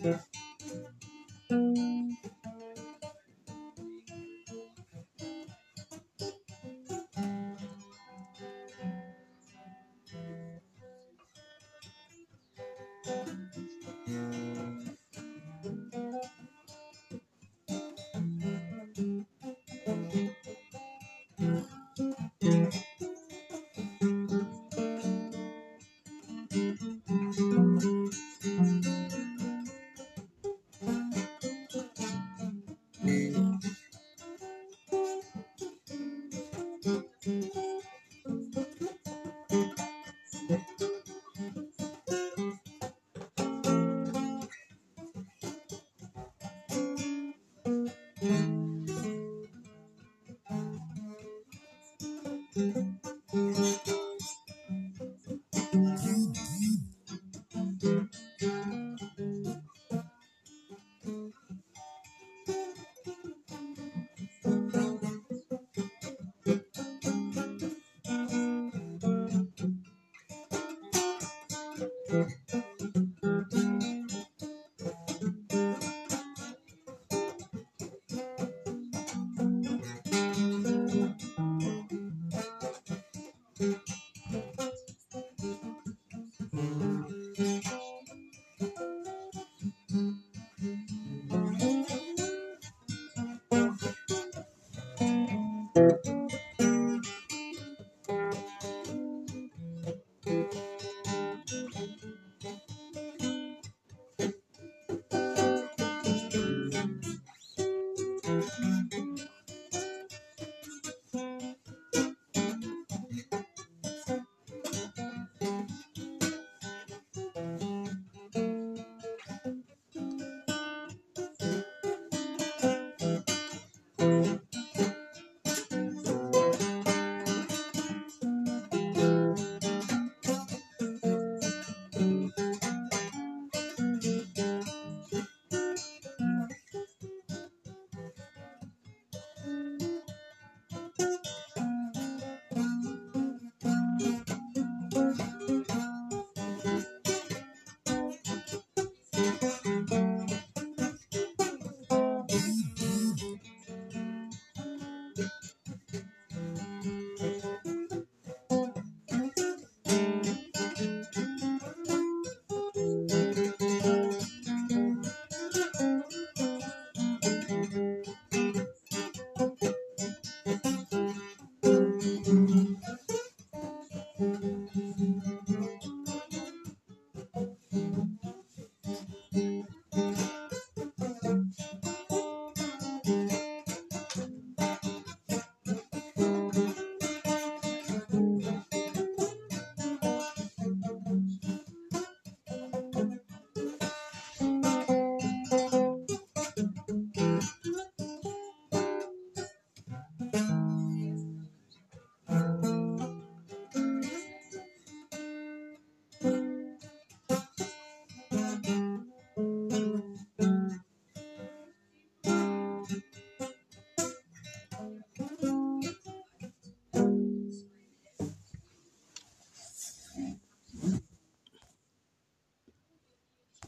Yeah. Música